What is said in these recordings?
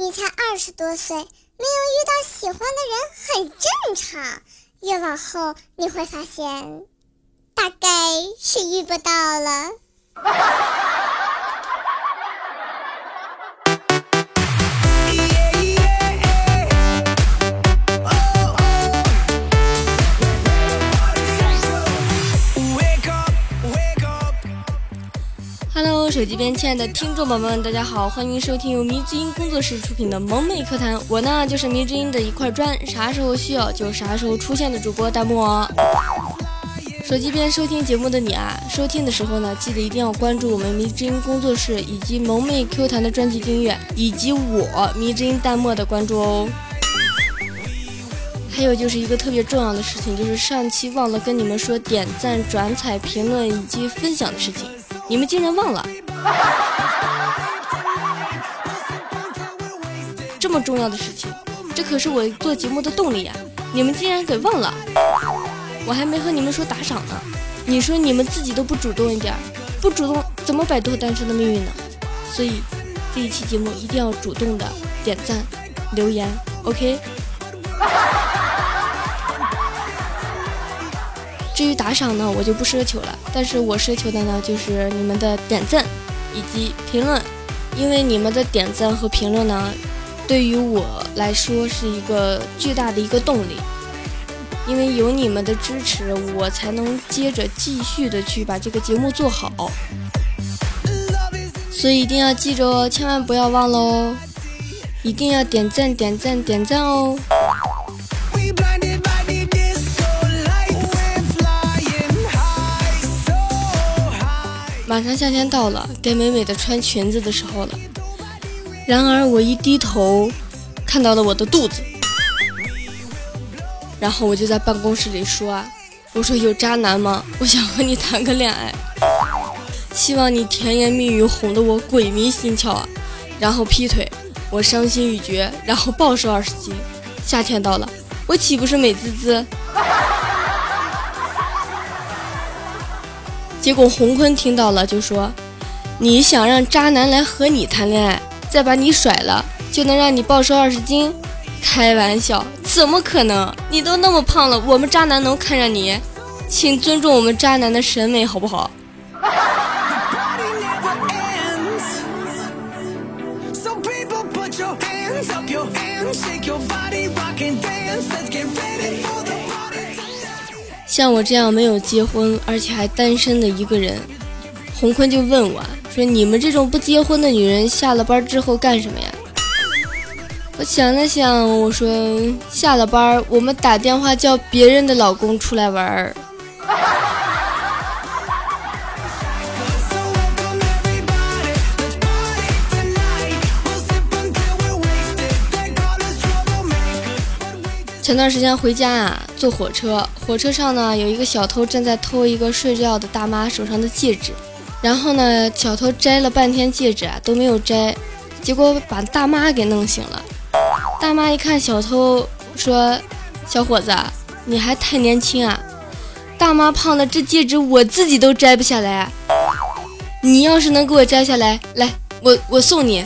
你才二十多岁，没有遇到喜欢的人很正常。越往后你会发现，大概是遇不到了。手机边亲爱的听众宝宝们，大家好，欢迎收听由迷之音工作室出品的萌妹课堂。我呢就是迷之音的一块砖，啥时候需要就啥时候出现的主播弹幕。手机边收听节目的你啊，收听的时候呢，记得一定要关注我们迷之音工作室以及萌妹 Q 弹的专辑订阅，以及我迷之音弹幕的关注哦。还有就是一个特别重要的事情，就是上期忘了跟你们说点赞、转采、评论以及分享的事情，你们竟然忘了。这么重要的事情，这可是我做节目的动力呀！你们竟然给忘了。我还没和你们说打赏呢，你说你们自己都不主动一点，不主动怎么摆脱单身的命运呢？所以这一期节目一定要主动的点赞、留言，OK？至于打赏呢，我就不奢求了，但是我奢求的呢就是你们的点赞以及评论，因为你们的点赞和评论呢，对于我来说是一个巨大的一个动力。因为有你们的支持，我才能接着继续的去把这个节目做好，所以一定要记着哦，千万不要忘了哦，一定要点赞点赞点赞哦！马上夏天到了，该美美的穿裙子的时候了。然而我一低头，看到了我的肚子。然后我就在办公室里说啊，我说有渣男吗？我想和你谈个恋爱，希望你甜言蜜语哄得我鬼迷心窍啊，然后劈腿，我伤心欲绝，然后暴瘦二十斤。夏天到了，我岂不是美滋滋？结果洪坤听到了就说你想让渣男来和你谈恋爱再把你甩了就能让你暴瘦二十斤开玩笑。怎么可能？你都那么胖了我们渣男能看上你？请尊重我们渣男的审美好不好？So people put your hands up your hands shake your body rocking dance. Let's get ready for the 像我这样没有结婚，而且还单身的一个人，洪坤就问我说：“你们这种不结婚的女人，下了班之后干什么呀？”我想了想，我说下了班，我们打电话叫别人的老公出来玩儿。前段时间回家啊，坐火车，火车上呢有一个小偷正在偷一个睡觉的大妈手上的戒指，然后呢，小偷摘了半天戒指啊都没有摘，结果把大妈给弄醒了。大妈一看小偷，说：“小伙子，你还太年轻啊！大妈胖的这戒指我自己都摘不下来，你要是能给我摘下来，来，我我送你。”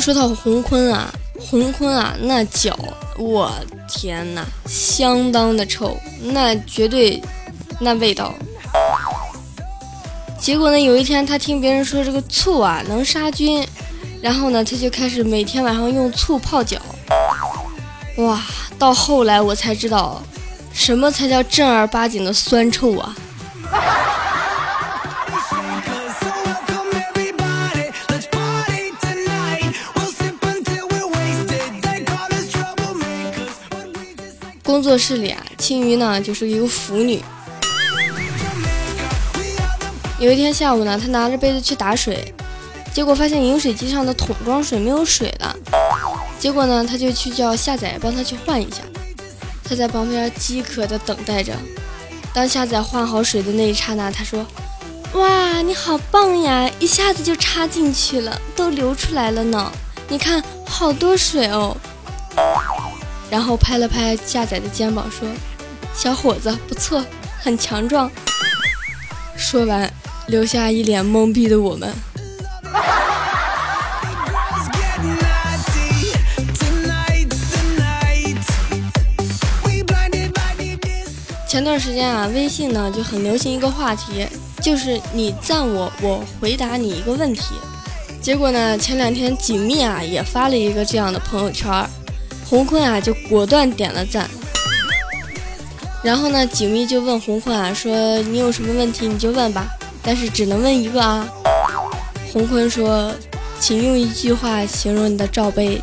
说到洪坤啊，洪坤啊，那脚，我天哪，相当的臭，那绝对。那味道，结果呢？有一天他听别人说这个醋啊能杀菌，然后呢他就开始每天晚上用醋泡脚。哇，到后来我才知道，什么才叫正儿八经的酸臭啊！工作室里啊，青鱼呢就是一个腐女。有一天下午呢，他拿着杯子去打水，结果发现饮水机上的桶装水没有水了。结果呢，他就去叫下载帮他去换一下。他在旁边饥渴的等待着。当下载换好水的那一刹那，他说：“哇，你好棒呀，一下子就插进去了，都流出来了呢。你看，好多水哦。”然后拍了拍下载的肩膀说：“小伙子不错，很强壮。”说完，留下一脸懵逼的我们。前段时间啊，微信呢就很流行一个话题，就是你赞我，我回答你一个问题。结果呢，前两天锦觅啊也发了一个这样的朋友圈，洪坤啊就果断点了赞。然后呢，锦觅就问洪坤啊说：“你有什么问题你就问吧，但是只能问一个啊。”洪坤说：“请用一句话形容你的罩杯。”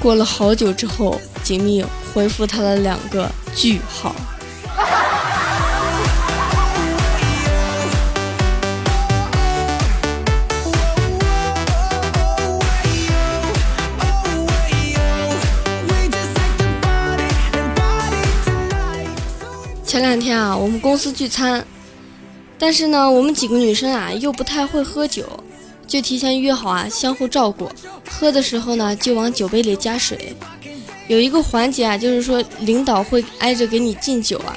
过了好久之后，锦觅回复他了两个句号。天啊，我们公司聚餐，但是呢，我们几个女生啊又不太会喝酒，就提前约好啊，相互照顾。喝的时候呢，就往酒杯里加水。有一个环节啊，就是说领导会挨着给你敬酒啊，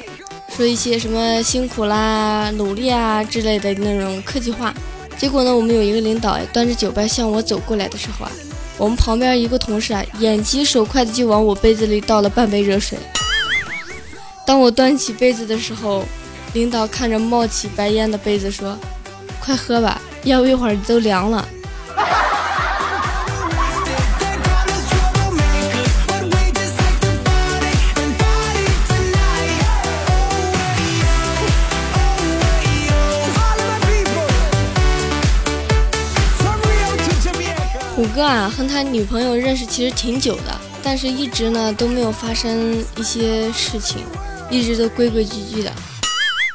说一些什么辛苦啦、努力啊之类的那种客气话。结果呢，我们有一个领导端着酒杯向我走过来的时候啊，我们旁边一个同事啊，眼疾手快的就往我杯子里倒了半杯热水。当我端起杯子的时候，领导看着冒起白烟的杯子说：“快喝吧，要不一会儿都凉了。”虎哥啊，和他女朋友认识其实挺久的，但是一直呢都没有发生一些事情。一直都规规矩矩的，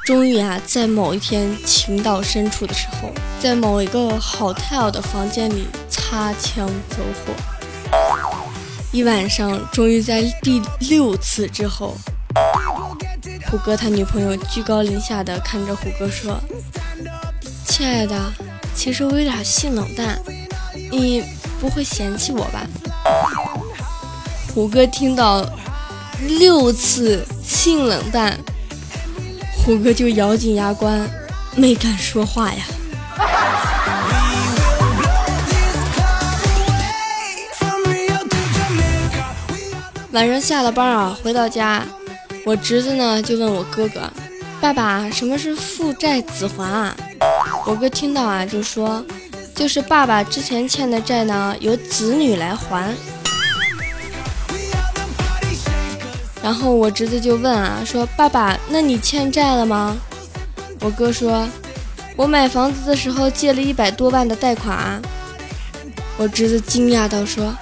终于啊，在某一天情到深处的时候，在某一个 hotel 的房间里擦枪走火，一晚上终于在第六次之后，虎哥他女朋友居高临下的看着虎哥说：“亲爱的，其实我有点性冷淡，你不会嫌弃我吧？”虎哥听到。六次性冷淡，虎哥就咬紧牙关，没敢说话呀。晚上下了班啊，回到家，我侄子呢就问我哥哥：“爸爸，什么是父债子还啊？”我哥听到啊就说：“就是爸爸之前欠的债呢，由子女来还。”然后我侄子就问啊，说爸爸，那你欠债了吗？我哥说，我买房子的时候借了一百多万的贷款。我侄子惊讶到说，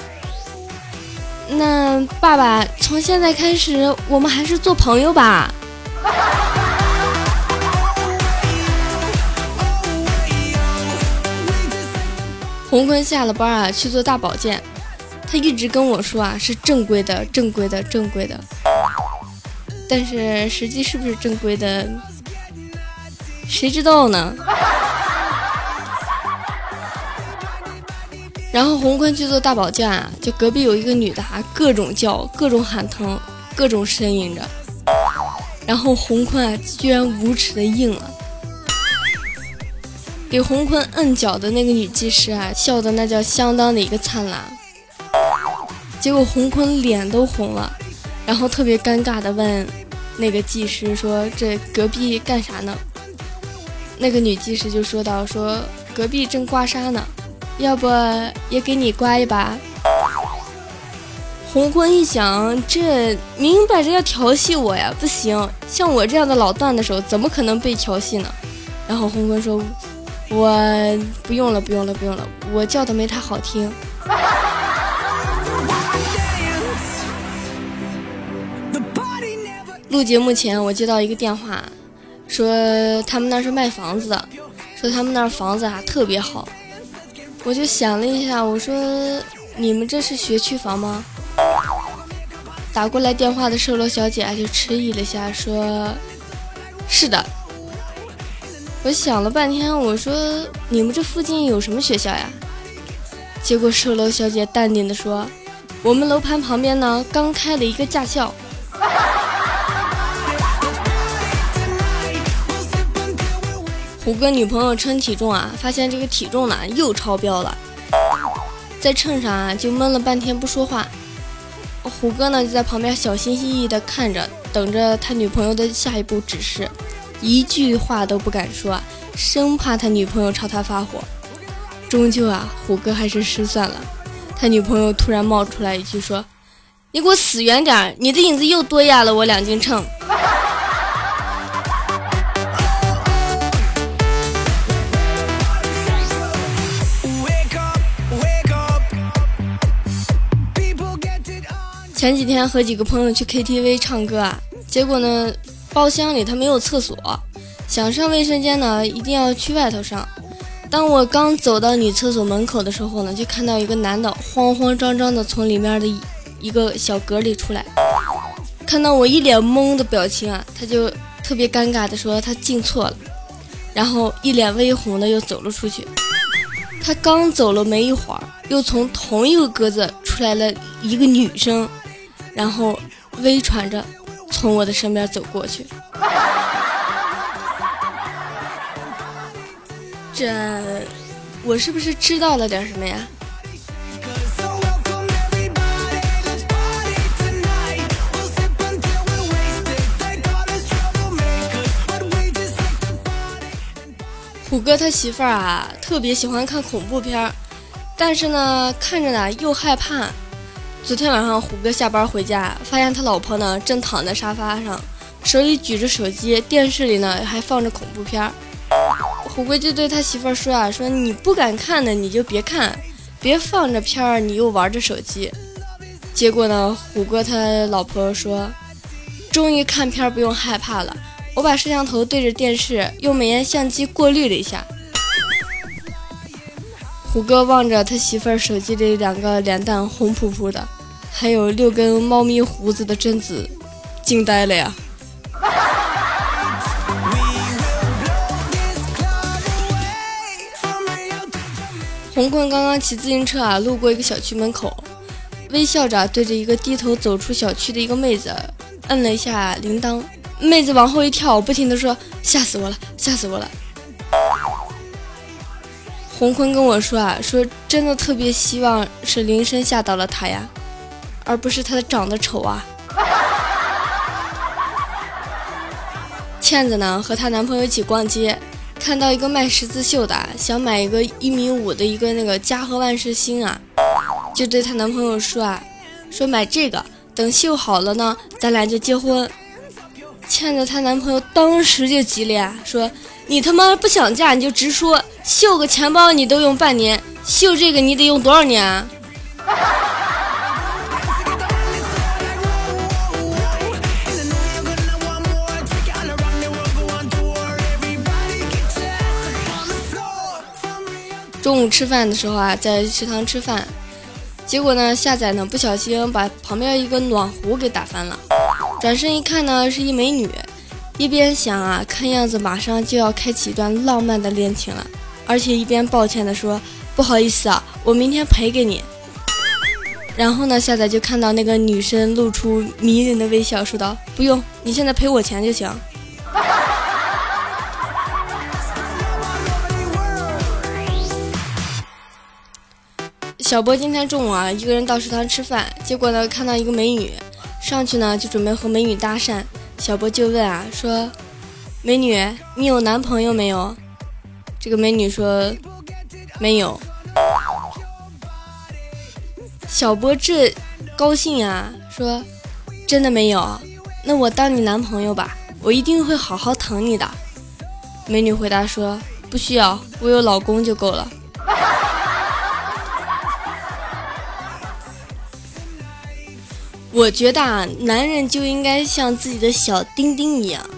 那爸爸，从现在开始我们还是做朋友吧。洪坤下了班啊，去做大保健，他一直跟我说啊，是正规的，正规的，正规的。但是实际是不是正规的，谁知道呢？然后洪坤去做大保健啊，就隔壁有一个女的啊，各种叫，各种喊疼，各种呻吟着。然后洪坤啊，居然无耻的应了，给洪坤摁脚的那个女技师啊，笑的那叫相当的一个灿烂。结果洪坤脸都红了。然后特别尴尬的问那个技师说：“这隔壁干啥呢？”那个女技师就说道：“说隔壁正刮痧呢，要不也给你刮一把。”洪坤一想，这明摆着要调戏我呀，不行，像我这样的老段的手怎么可能被调戏呢？然后洪坤说：“我不用了，不用了，不用了，我叫的没他好听。”录节目前，我接到一个电话，说他们那是卖房子的，说他们那房子啊特别好。我就想了一下，我说你们这是学区房吗？打过来电话的售楼小姐啊就迟疑了下，说是的。我想了半天，我说你们这附近有什么学校呀？结果售楼小姐淡定的说，我们楼盘旁边呢刚开了一个驾校。虎哥女朋友称体重啊，发现这个体重呢又超标了，在秤上啊就闷了半天不说话。虎哥呢就在旁边小心翼翼地看着，等着他女朋友的下一步指示，一句话都不敢说，生怕他女朋友朝他发火。终究啊，虎哥还是失算了。他女朋友突然冒出来一句说：“你给我死远点，你的影子又多压了我两斤秤。”前几天和几个朋友去 KTV 唱歌啊，结果呢，包厢里他没有厕所，想上卫生间呢，一定要去外头上。当我刚走到女厕所门口的时候呢，就看到一个男的慌慌张张的从里面的一个小格里出来，看到我一脸懵的表情啊，他就特别尴尬的说他进错了，然后一脸微红的又走了出去。他刚走了没一会儿，又从同一个格子出来了一个女生。然后微喘着从我的身边走过去，这我是不是知道了点什么呀？虎哥他媳妇儿啊，特别喜欢看恐怖片儿，但是呢，看着呢又害怕。昨天晚上，虎哥下班回家，发现他老婆呢正躺在沙发上，手里举着手机，电视里呢还放着恐怖片虎哥就对他媳妇儿说啊：“说你不敢看的你就别看，别放着片儿，你又玩着手机。”结果呢，虎哥他老婆说：“终于看片不用害怕了，我把摄像头对着电视，用美颜相机过滤了一下。”虎哥望着他媳妇儿手机里两个脸蛋红扑扑的。还有六根猫咪胡子的贞子，惊呆了呀！红坤刚刚骑自行车啊，路过一个小区门口，微笑着对着一个低头走出小区的一个妹子摁了一下铃铛，妹子往后一跳，不停的说：“吓死我了，吓死我了！”红坤跟我说啊，说真的特别希望是铃声吓到了他呀。而不是他长得丑啊！倩子呢和她男朋友一起逛街，看到一个卖十字绣的，想买一个一米五的一个那个家和万事兴啊，就对她男朋友说啊，说买这个，等绣好了呢，咱俩就结婚。倩子她男朋友当时就急了呀，说你他妈不想嫁你就直说，绣个钱包你都用半年，绣这个你得用多少年啊？中午吃饭的时候啊，在食堂吃饭，结果呢，下载呢不小心把旁边一个暖壶给打翻了。转身一看呢，是一美女，一边想啊，看样子马上就要开启一段浪漫的恋情了，而且一边抱歉的说：“不好意思啊，我明天赔给你。”然后呢，下载就看到那个女生露出迷人的微笑，说道：“不用，你现在赔我钱就行。”小波今天中午啊，一个人到食堂吃饭，结果呢看到一个美女，上去呢就准备和美女搭讪。小波就问啊，说：“美女，你有男朋友没有？”这个美女说：“没有。”小波这高兴啊，说：“真的没有？那我当你男朋友吧，我一定会好好疼你的。”美女回答说：“不需要，我有老公就够了。”我觉得啊，男人就应该像自己的小丁丁一样，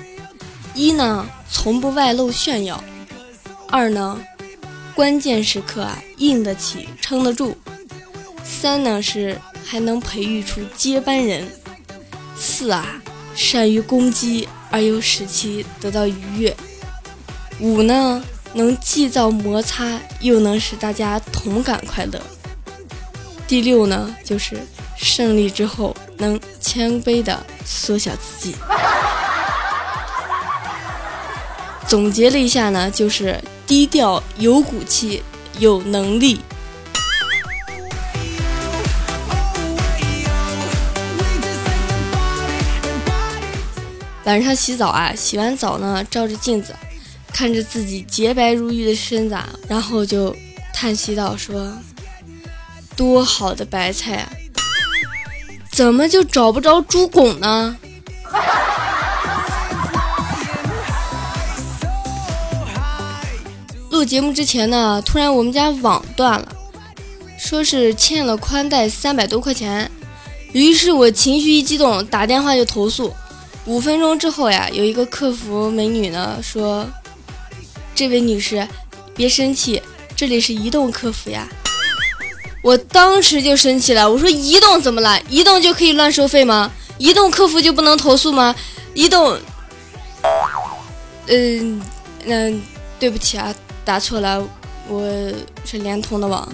一呢从不外露炫耀，二呢关键时刻啊硬得起撑得住，三呢是还能培育出接班人，四啊善于攻击而又使其得到愉悦，五呢能既造摩擦又能使大家同感快乐，第六呢就是胜利之后。能谦卑的缩小自己。总结了一下呢，就是低调、有骨气、有能力。晚上洗澡啊，洗完澡呢，照着镜子，看着自己洁白如玉的身子，然后就叹息道：“说多好的白菜啊，怎么就找不着猪拱呢？”录节目之前呢，突然我们家网断了，说是欠了宽带三百多块钱，于是我情绪一激动，打电话就投诉。五分钟之后呀，有一个客服美女呢说：“这位女士，别生气，这里是移动客服呀。”我当时就生气了，我说：“移动怎么了？移动就可以乱收费吗？移动客服就不能投诉吗？移动……嗯，那对不起啊，打错了，我是联通的网。”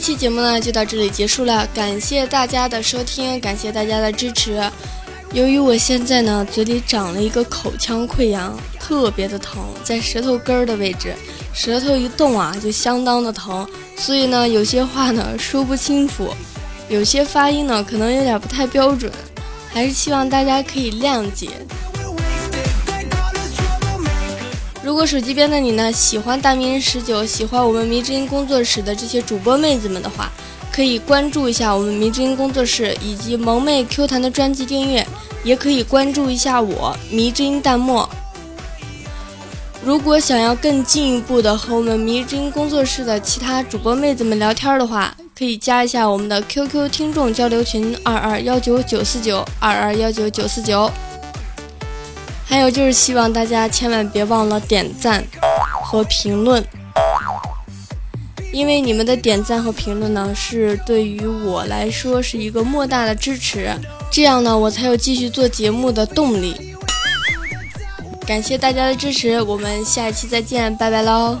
期节目呢就到这里结束了，感谢大家的收听，感谢大家的支持。由于我现在呢嘴里长了一个口腔溃疡，特别的疼，在舌头根儿的位置，舌头一动啊就相当的疼，所以呢有些话呢说不清楚，有些发音呢可能有点不太标准，还是希望大家可以谅解。如果手机边的你呢喜欢大名人十九，喜欢我们迷之音工作室的这些主播妹子们的话，可以关注一下我们迷之音工作室以及萌妹 Q 弹的专辑订阅，也可以关注一下我迷之音弹幕。如果想要更进一步的和我们迷之音工作室的其他主播妹子们聊天的话，可以加一下我们的 QQ 听众交流群二二幺九九四九二二幺九九四九。还有就是希望大家千万别忘了点赞和评论，因为你们的点赞和评论呢，是对于我来说是一个莫大的支持，这样呢，我才有继续做节目的动力。感谢大家的支持，我们下一期再见，拜拜喽。